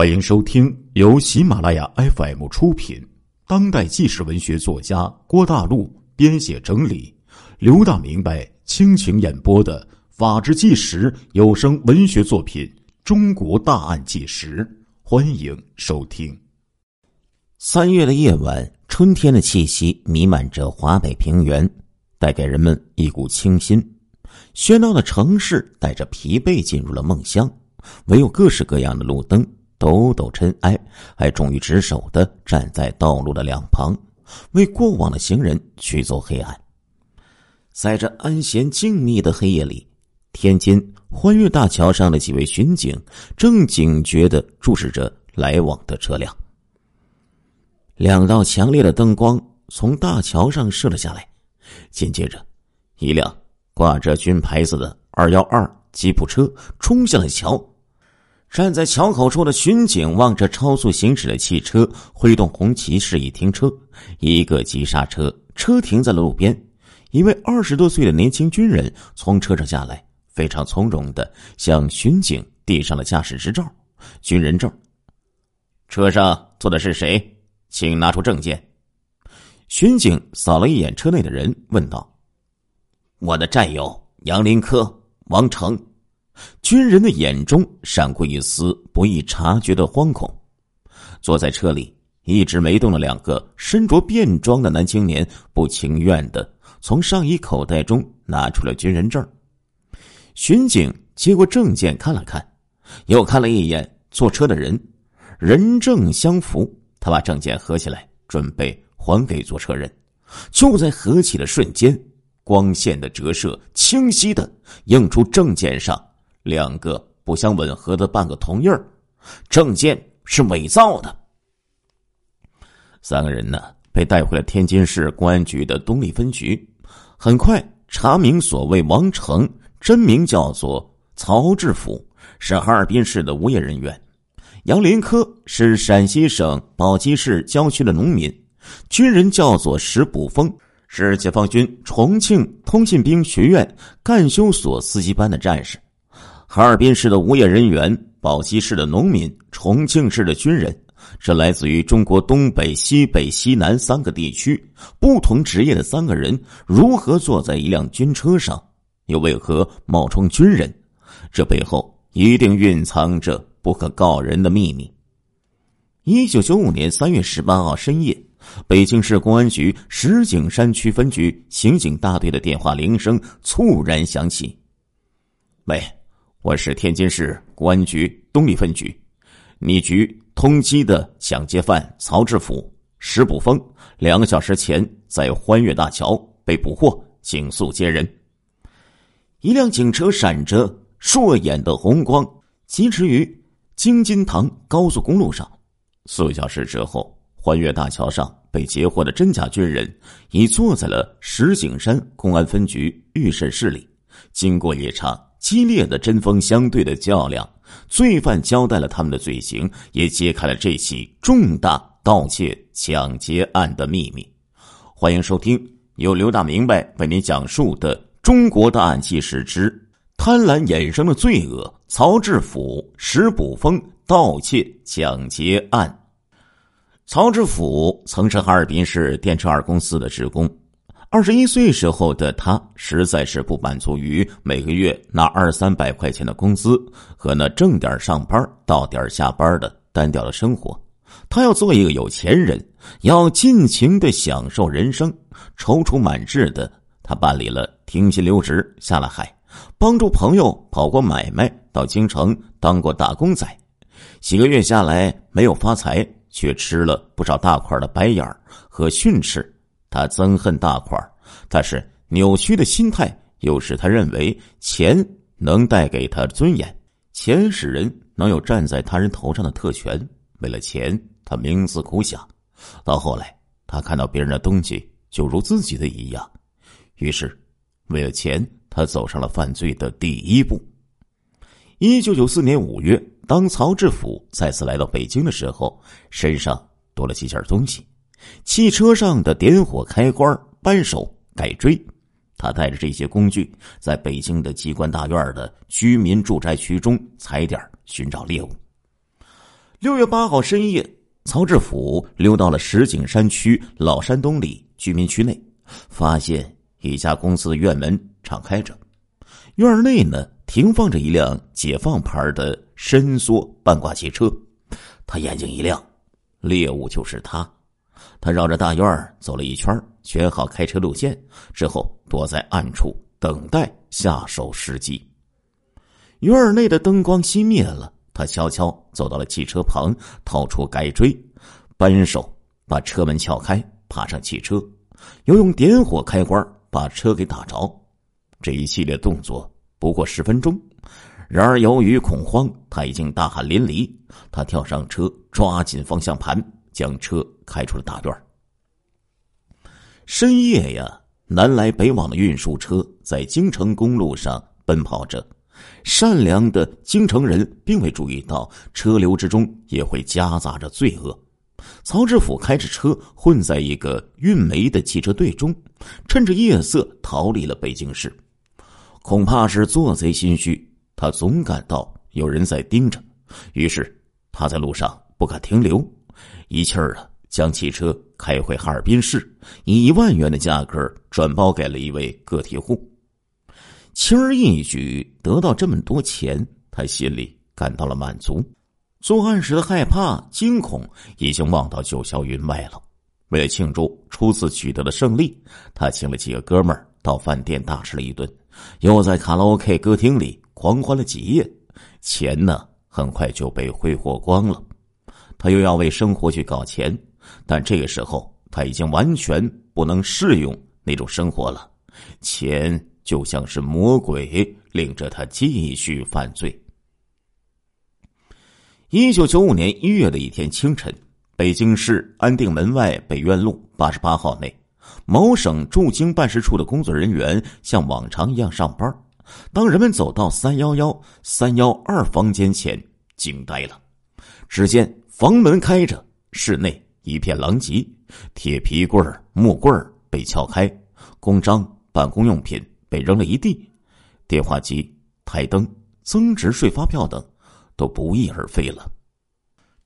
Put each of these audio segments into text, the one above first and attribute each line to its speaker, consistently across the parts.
Speaker 1: 欢迎收听由喜马拉雅 FM 出品、当代纪实文学作家郭大陆编写整理、刘大明白倾情演播的《法制纪实》有声文学作品《中国大案纪实》，欢迎收听。
Speaker 2: 三月的夜晚，春天的气息弥漫着华北平原，带给人们一股清新。喧闹的城市带着疲惫进入了梦乡，唯有各式各样的路灯。抖抖尘埃，还忠于职守的站在道路的两旁，为过往的行人驱走黑暗。在这安闲静谧的黑夜里，天津欢悦大桥上的几位巡警正警觉的注视着来往的车辆。两道强烈的灯光从大桥上射了下来，紧接着，一辆挂着军牌子的二幺二吉普车冲向了桥。站在桥口处的巡警望着超速行驶的汽车，挥动红旗示意停车。一个急刹车，车停在了路边。一位二十多岁的年轻军人从车上下来，非常从容的向巡警递上了驾驶执照、军人证。车上坐的是谁？请拿出证件。巡警扫了一眼车内的人，问道：“我的战友杨林科、王成。”军人的眼中闪过一丝不易察觉的惶恐。坐在车里一直没动的两个身着便装的男青年不情愿的从上衣口袋中拿出了军人证。巡警接过证件看了看，又看了一眼坐车的人，人证相符。他把证件合起来，准备还给坐车人。就在合起的瞬间，光线的折射清晰的映出证件上。两个不相吻合的半个铜印儿，证件是伪造的。三个人呢被带回了天津市公安局的东丽分局。很快查明，所谓王成真名叫做曹志甫，是哈尔滨市的无业人员；杨林科是陕西省宝鸡市郊区的农民；军人叫做石卜峰，是解放军重庆通信兵学院干休所司机班的战士。哈尔滨市的无业人员、宝鸡市的农民、重庆市的军人，这来自于中国东北、西北、西南三个地区不同职业的三个人，如何坐在一辆军车上，又为何冒充军人？这背后一定蕴藏着不可告人的秘密。一九九五年三月十八号深夜，北京市公安局石景山区分局刑警大队的电话铃声猝然响起：“喂。”我是天津市公安局东丽分局，你局通缉的抢劫犯曹志福、石卜峰，两小时前在欢悦大桥被捕获，请速接人。一辆警车闪着烁眼的红光，疾驰于京津塘高速公路上。四小时之后，欢悦大桥上被截获的真假军人已坐在了石景山公安分局预审室里，经过一场。激烈的针锋相对的较量，罪犯交代了他们的罪行，也揭开了这起重大盗窃抢劫案的秘密。欢迎收听由刘大明白为您讲述的《中国大案纪实之贪婪衍生的罪恶：曹志甫、石卜峰盗窃抢劫案》。曹志甫曾是哈尔滨市电车二公司的职工。二十一岁时候的他，实在是不满足于每个月拿二三百块钱的工资和那正点上班、到点下班的单调的生活。他要做一个有钱人，要尽情的享受人生。踌躇满志的他办理了停薪留职，下了海，帮助朋友跑过买卖，到京城当过打工仔。几个月下来，没有发财，却吃了不少大块的白眼和训斥。他憎恨大款，但是扭曲的心态又使他认为钱能带给他尊严，钱使人能有站在他人头上的特权。为了钱，他冥思苦想，到后来，他看到别人的东西就如自己的一样，于是，为了钱，他走上了犯罪的第一步。一九九四年五月，当曹志甫再次来到北京的时候，身上多了几件东西。汽车上的点火开关、扳手、改锥，他带着这些工具，在北京的机关大院的居民住宅区中踩点寻找猎物。六月八号深夜，曹志甫溜到了石景山区老山东里居民区内，发现一家公司的院门敞开着，院内呢停放着一辆解放牌的伸缩半挂汽车。他眼睛一亮，猎物就是他。他绕着大院走了一圈，选好开车路线之后，躲在暗处等待下手时机。院内的灯光熄灭了，他悄悄走到了汽车旁，掏出改锥，扳手把车门撬开，爬上汽车，又用点火开关把车给打着。这一系列动作不过十分钟。然而由于恐慌，他已经大汗淋漓。他跳上车，抓紧方向盘，将车开出了大院。深夜呀，南来北往的运输车在京城公路上奔跑着。善良的京城人并未注意到，车流之中也会夹杂着罪恶。曹志府开着车混在一个运煤的汽车队中，趁着夜色逃离了北京市。恐怕是做贼心虚，他总感到有人在盯着，于是他在路上不敢停留，一气儿啊将汽车开回哈尔滨市，以一万元的价格转包给了一位个体户。轻而易举得到这么多钱，他心里感到了满足。作案时的害怕、惊恐已经忘到九霄云外了。为了庆祝初次取得的胜利，他请了几个哥们儿到饭店大吃了一顿，又在卡拉 OK 歌厅里狂欢了几夜。钱呢，很快就被挥霍光了。他又要为生活去搞钱，但这个时候他已经完全不能适用那种生活了。钱。就像是魔鬼领着他继续犯罪。一九九五年一月的一天清晨，北京市安定门外北苑路八十八号内，某省驻京办事处的工作人员像往常一样上班。当人们走到三幺幺三幺二房间前，惊呆了。只见房门开着，室内一片狼藉，铁皮柜木柜被撬开，公章、办公用品。被扔了一地，电话机、台灯、增值税发票等都不翼而飞了。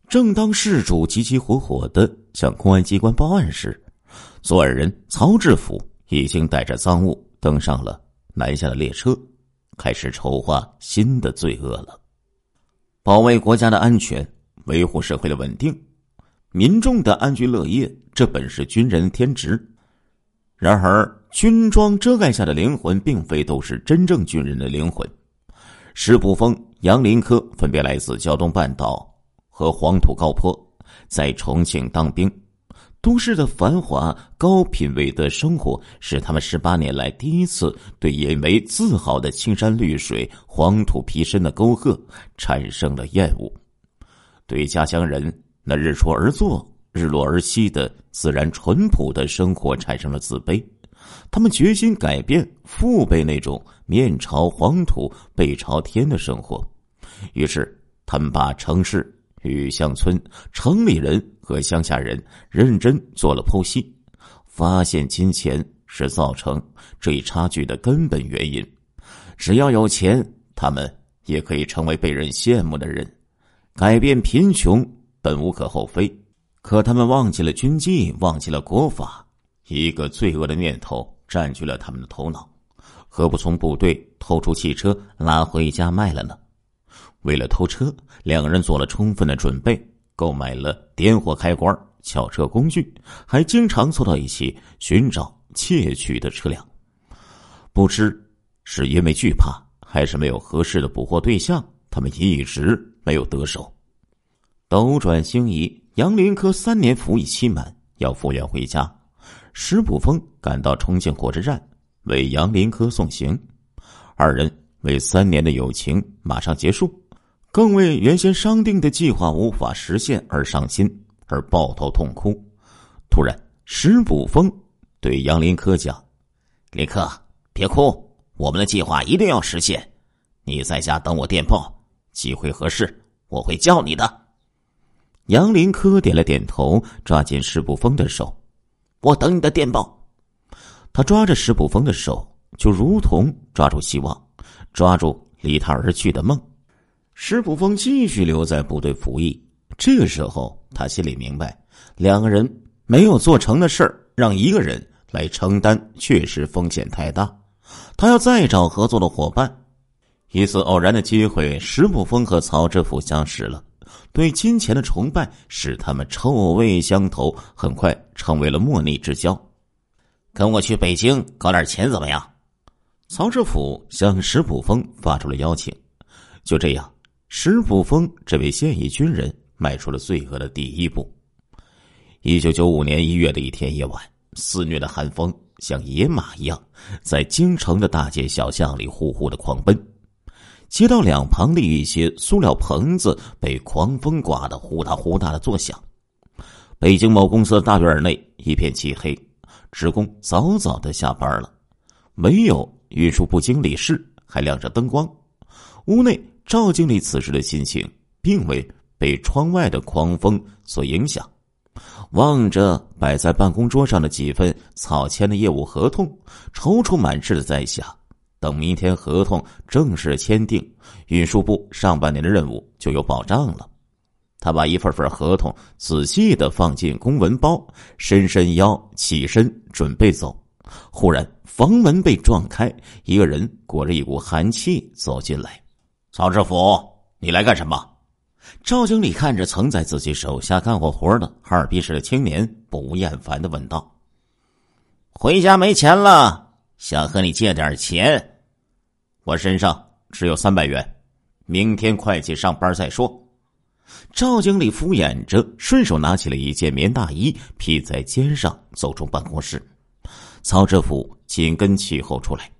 Speaker 2: 正当事主急急火火的向公安机关报案时，作案人曹志福已经带着赃物登上了南下的列车，开始筹划新的罪恶了。保卫国家的安全，维护社会的稳定，民众的安居乐业，这本是军人的天职。然而。军装遮盖下的灵魂，并非都是真正军人的灵魂。石普峰、杨林科分别来自胶东半岛和黄土高坡，在重庆当兵。都市的繁华、高品位的生活，使他们十八年来第一次对引为自豪的青山绿水、黄土皮深的沟壑产生了厌恶，对家乡人那日出而作、日落而息的自然淳朴的生活产生了自卑。他们决心改变父辈那种面朝黄土背朝天的生活，于是他们把城市与乡村、城里人和乡下人认真做了剖析，发现金钱是造成这一差距的根本原因。只要有钱，他们也可以成为被人羡慕的人。改变贫穷本无可厚非，可他们忘记了军纪，忘记了国法。一个罪恶的念头占据了他们的头脑，何不从部队偷出汽车拉回家卖了呢？为了偷车，两人做了充分的准备，购买了点火开关、撬车工具，还经常凑到一起寻找窃取的车辆。不知是因为惧怕，还是没有合适的捕获对象，他们一直没有得手。斗转星移，杨林科三年服役期满，要复员回家。石普峰赶到重庆火车站，为杨林科送行。二人为三年的友情马上结束，更为原先商定的计划无法实现而伤心，而抱头痛哭。突然，石普峰对杨林科讲：“林科，别哭，我们的计划一定要实现。你在家等我电报，机会合适，我会叫你的。”杨林科点了点头，抓紧石普峰的手。我等你的电报。他抓着石普峰的手，就如同抓住希望，抓住离他而去的梦。石普峰继续留在部队服役，这个时候，他心里明白，两个人没有做成的事儿，让一个人来承担，确实风险太大。他要再找合作的伙伴。一次偶然的机会，石不峰和曹知府相识了。对金钱的崇拜使他们臭味相投，很快成为了莫逆之交。跟我去北京搞点钱怎么样？曹知府向石普峰发出了邀请。就这样，石普峰这位现役军人迈出了罪恶的第一步。一九九五年一月的一天夜晚，肆虐的寒风像野马一样，在京城的大街小巷里呼呼的狂奔。街道两旁的一些塑料棚子被狂风刮得呼嗒呼嗒的作响。北京某公司的大院内一片漆黑，职工早早的下班了，唯有运输部经理室还亮着灯光。屋内赵经理此时的心情并未被窗外的狂风所影响，望着摆在办公桌上的几份草签的业务合同，踌躇满志的在想。等明天合同正式签订，运输部上半年的任务就有保障了。他把一份份合同仔细的放进公文包，伸伸腰，起身准备走。忽然，房门被撞开，一个人裹着一股寒气走进来。曹志福，你来干什么？赵经理看着曾在自己手下干过活的哈尔滨市的青年，不厌烦的问道：“回家没钱了，想和你借点钱。”我身上只有三百元，明天会计上班再说。赵经理敷衍着，顺手拿起了一件棉大衣披在肩上，走出办公室。曹知府紧跟其后出来，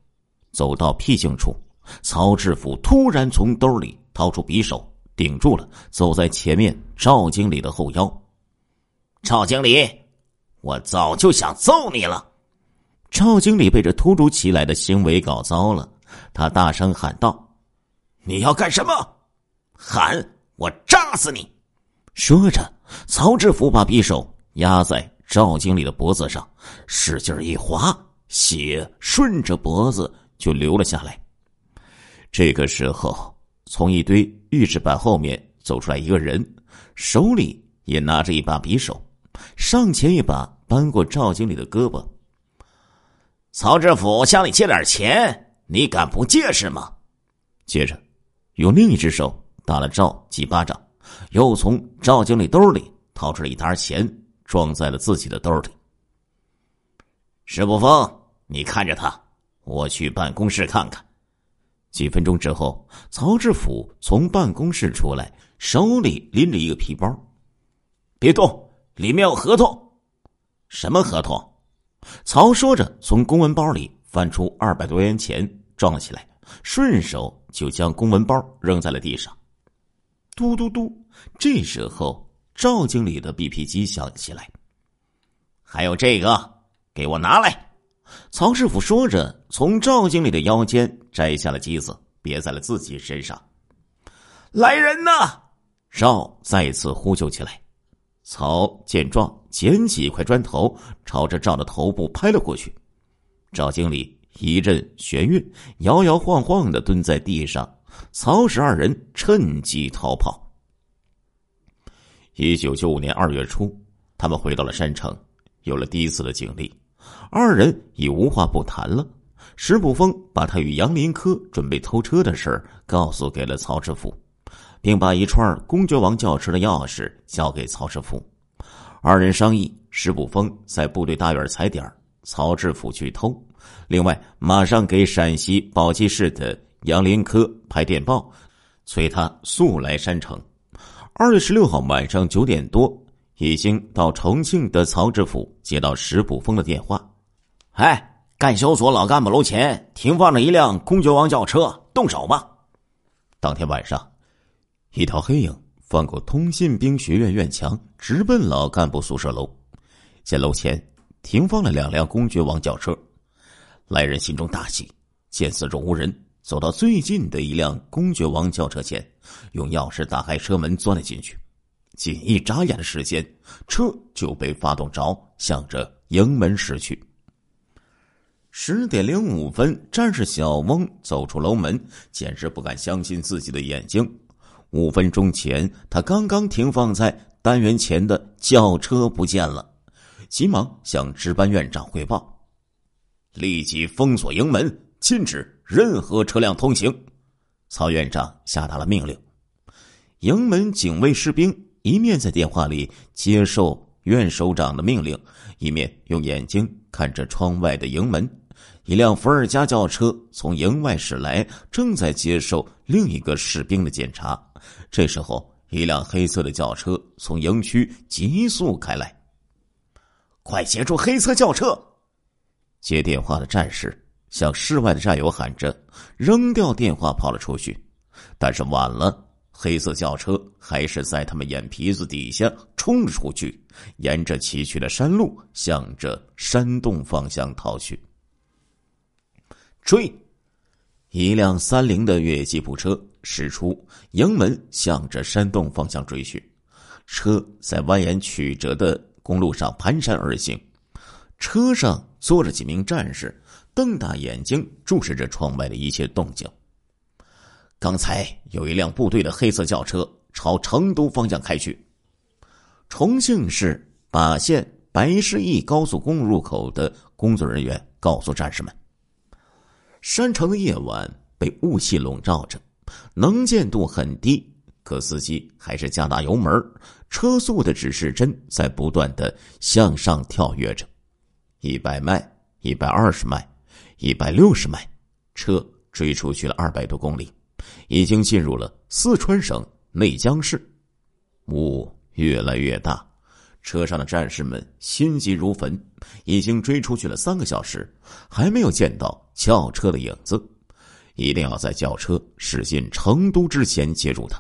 Speaker 2: 走到僻静处，曹知府突然从兜里掏出匕首，顶住了走在前面赵经理的后腰。赵经理，我早就想揍你了。赵经理被这突如其来的行为搞糟了。他大声喊道：“你要干什么？喊我扎死你！”说着，曹知府把匕首压在赵经理的脖子上，使劲一划，血顺着脖子就流了下来。这个时候，从一堆预制板后面走出来一个人，手里也拿着一把匕首，上前一把扳过赵经理的胳膊。曹知府向你借点钱。你敢不借是吗？接着，用另一只手打了赵几巴掌，又从赵经理兜里掏出了一沓钱，装在了自己的兜里。石不峰，你看着他，我去办公室看看。几分钟之后，曹志甫从办公室出来，手里拎着一个皮包。别动，里面有合同。什么合同？曹说着，从公文包里。翻出二百多元钱，装了起来，顺手就将公文包扔在了地上。嘟嘟嘟！这时候，赵经理的 BP 机响起来。还有这个，给我拿来！曹师傅说着，从赵经理的腰间摘下了机子，别在了自己身上。来人呐！赵再次呼救起来。曹见状，捡起一块砖头，朝着赵的头部拍了过去。赵经理一阵眩晕，摇摇晃晃的蹲在地上。曹氏二人趁机逃跑。一九九五年二月初，他们回到了山城，有了第一次的经历。二人已无话不谈了。石不峰把他与杨林科准备偷车的事告诉给了曹知府，并把一串公爵王轿车的钥匙交给曹知府。二人商议，石不峰在部队大院踩点曹志甫去偷，另外马上给陕西宝鸡市的杨林科拍电报，催他速来山城。二月十六号晚上九点多，已经到重庆的曹志甫接到石卜峰的电话：“哎，干休所老干部楼前停放着一辆公爵王轿车，动手吧。”当天晚上，一条黑影翻过通信兵学院院墙，直奔老干部宿舍楼，见楼前。停放了两辆公爵王轿车，来人心中大喜，见四周无人，走到最近的一辆公爵王轿车前，用钥匙打开车门钻了进去。仅一眨眼的时间，车就被发动着，向着营门驶去。十点零五分，战士小翁走出楼门，简直不敢相信自己的眼睛。五分钟前，他刚刚停放在单元前的轿车不见了，急忙向值班院长汇报，
Speaker 3: 立即封锁营门，禁止任何车辆通行。
Speaker 2: 曹院长下达了命令。营门警卫士兵一面在电话里接受院首长的命令，一面用眼睛看着窗外的营门。一辆伏尔加轿车从营外驶来，正在接受另一个士兵的检查。这时候，一辆黑色的轿车从营区急速开来。
Speaker 3: 快截住黑色轿车！
Speaker 2: 接电话的战士向室外的战友喊着，扔掉电话跑了出去。但是晚了，黑色轿车还是在他们眼皮子底下冲了出去，沿着崎岖的山路向着山洞方向逃去。追！一辆三菱的越野吉普车驶出营门，向着山洞方向追去。车在蜿蜒曲折的公路上蹒跚而行，车上坐着几名战士，瞪大眼睛注视着窗外的一切动静。
Speaker 3: 刚才有一辆部队的黑色轿车朝成都方向开去。
Speaker 2: 重庆市巴县白市驿高速公路入口的工作人员告诉战士们。山城的夜晚被雾气笼罩着，能见度很低，可司机还是加大油门，车速的指示针在不断的向上跳跃着，一百迈，一百二十迈，一百六十迈，车追出去了二百多公里，已经进入了四川省内江市，雾越来越大。车上的战士们心急如焚，已经追出去了三个小时，还没有见到轿车的影子。一定要在轿车驶进成都之前接住他。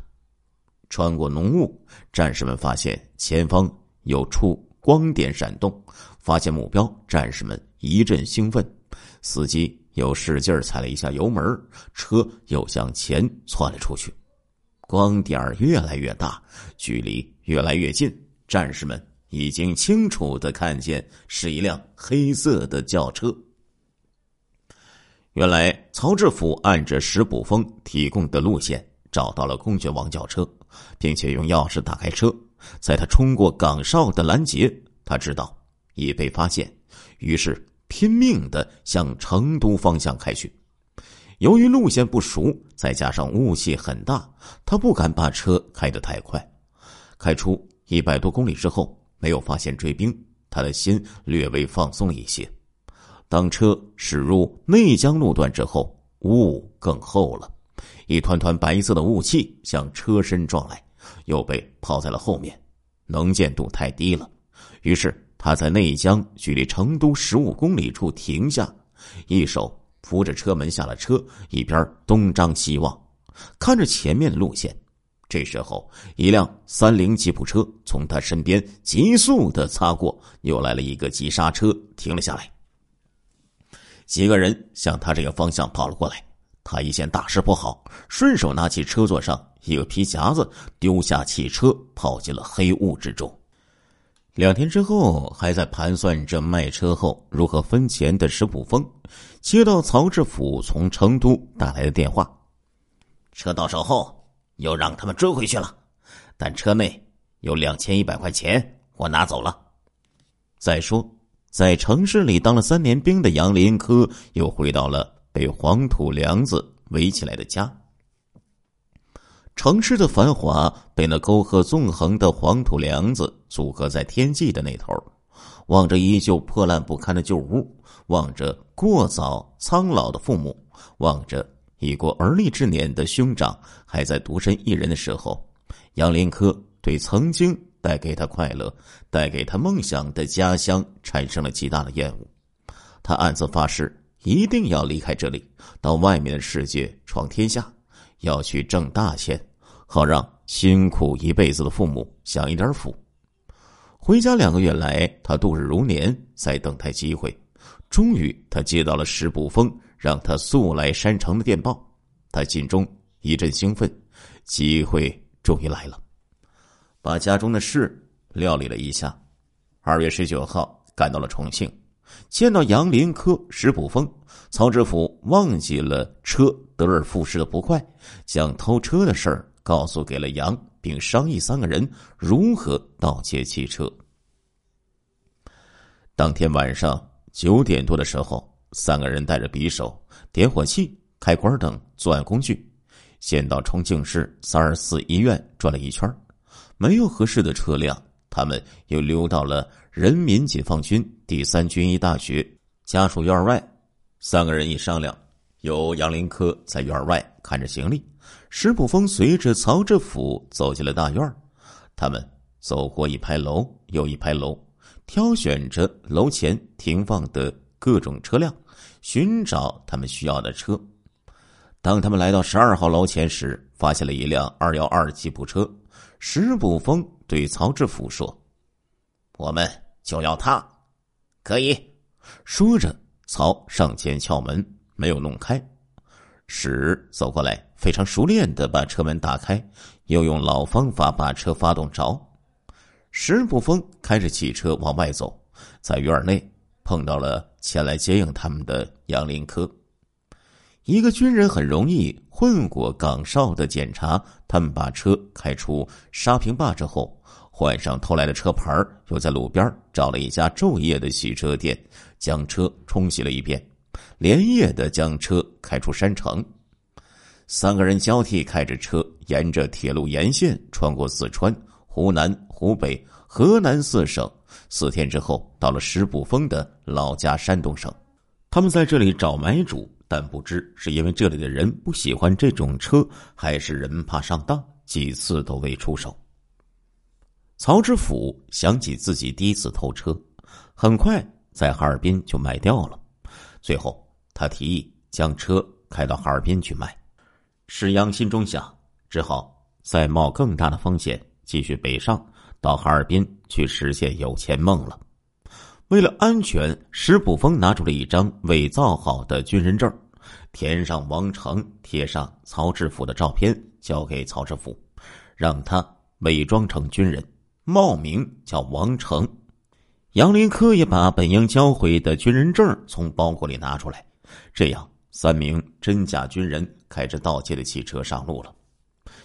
Speaker 2: 穿过浓雾，战士们发现前方有处光点闪动，发现目标，战士们一阵兴奋。司机又使劲踩了一下油门，车又向前窜了出去。光点越来越大，距离越来越近，战士们。已经清楚的看见是一辆黑色的轿车。原来曹志甫按着石卜峰提供的路线找到了公爵王轿车，并且用钥匙打开车。在他冲过岗哨的拦截，他知道已被发现，于是拼命的向成都方向开去。由于路线不熟，再加上雾气很大，他不敢把车开得太快。开出一百多公里之后。没有发现追兵，他的心略微放松一些。当车驶入内江路段之后，雾更厚了，一团团白色的雾气向车身撞来，又被抛在了后面，能见度太低了。于是他在内江距离成都十五公里处停下，一手扶着车门下了车，一边东张西望，看着前面的路线。这时候，一辆三菱吉普车从他身边急速的擦过，又来了一个急刹车，停了下来。几个人向他这个方向跑了过来，他一见大事不好，顺手拿起车座上一个皮夹子，丢下汽车，跑进了黑雾之中。两天之后，还在盘算着卖车后如何分钱的石普峰，接到曹志甫从成都打来的电话，
Speaker 3: 车到手后。又让他们追回去了，但车内有两千一百块钱，我拿走了。
Speaker 2: 再说，在城市里当了三年兵的杨林科又回到了被黄土梁子围起来的家。城市的繁华被那沟壑纵横的黄土梁子阻隔在天际的那头，望着依旧破烂不堪的旧屋，望着过早苍老的父母，望着。已过而立之年的兄长还在独身一人的时候，杨林科对曾经带给他快乐、带给他梦想的家乡产生了极大的厌恶。他暗自发誓，一定要离开这里，到外面的世界闯天下，要去挣大钱，好让辛苦一辈子的父母享一点福。回家两个月来，他度日如年，在等待机会。终于，他接到了石捕风。让他速来山城的电报，他心中一阵兴奋，机会终于来了。把家中的事料理了一下，二月十九号赶到了重庆，见到杨林科、石普峰，曹知府忘记了车得而复失的不快，将偷车的事儿告诉给了杨，并商议三个人如何盗窃汽车。当天晚上九点多的时候，三个人带着匕首、点火器、开关等作案工具，先到重庆市三二四医院转了一圈，没有合适的车辆，他们又溜到了人民解放军第三军医大学家属院外。三个人一商量，由杨林科在院外看着行李，石普峰随着曹志甫走进了大院。他们走过一排楼又一排楼。挑选着楼前停放的各种车辆，寻找他们需要的车。当他们来到十二号楼前时，发现了一辆二幺二吉普车。石普峰对曹志甫说：“
Speaker 3: 我们就要他，可以。”
Speaker 2: 说着，曹上前敲门，没有弄开。史走过来，非常熟练的把车门打开，又用老方法把车发动着。石不峰开着汽车往外走，在院内碰到了前来接应他们的杨林科。一个军人很容易混过岗哨的检查。他们把车开出沙坪坝之后，换上偷来的车牌，又在路边找了一家昼夜的洗车店，将车冲洗了一遍，连夜的将车开出山城。三个人交替开着车，沿着铁路沿线穿过四川。湖南、湖北、河南四省，四天之后到了石步峰的老家山东省。他们在这里找买主，但不知是因为这里的人不喜欢这种车，还是人怕上当，几次都未出手。曹知府想起自己第一次偷车，很快在哈尔滨就卖掉了。最后，他提议将车开到哈尔滨去卖。石阳心中想，只好再冒更大的风险。继续北上，到哈尔滨去实现有钱梦了。为了安全，石步峰拿出了一张伪造好的军人证，填上王成，贴上曹志甫的照片，交给曹志甫，让他伪装成军人，冒名叫王成。杨林科也把本应交回的军人证从包裹里拿出来，这样三名真假军人开着盗窃的汽车上路了。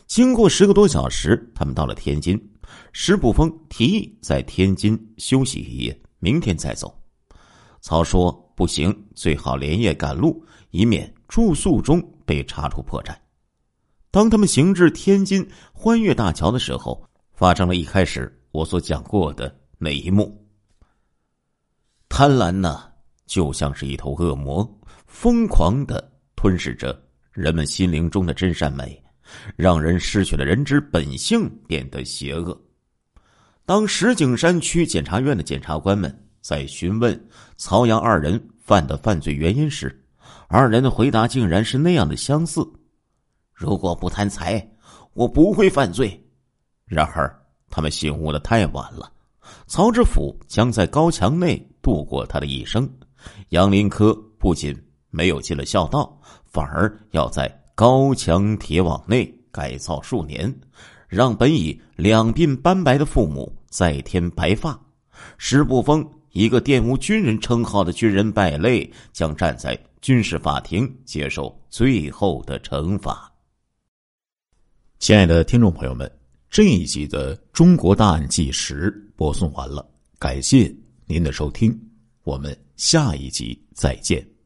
Speaker 2: 经过十个多小时，他们到了天津。石步峰提议在天津休息一夜，明天再走。曹说：“不行，最好连夜赶路，以免住宿中被查出破绽。”当他们行至天津欢悦大桥的时候，发生了一开始我所讲过的那一幕。贪婪呢，就像是一头恶魔，疯狂的吞噬着人们心灵中的真善美。让人失去了人之本性，变得邪恶。当石景山区检察院的检察官们在询问曹阳二人犯的犯罪原因时，二人的回答竟然是那样的相似：“
Speaker 3: 如果不贪财，我不会犯罪。”
Speaker 2: 然而，他们醒悟的太晚了。曹知府将在高墙内度过他的一生，杨林科不仅没有尽了孝道，反而要在。高墙铁网内改造数年，让本已两鬓斑白的父母再添白发。石步峰一个玷污军人称号的军人败类，将站在军事法庭接受最后的惩罚。
Speaker 1: 亲爱的听众朋友们，这一集的《中国大案纪实》播送完了，感谢您的收听，我们下一集再见。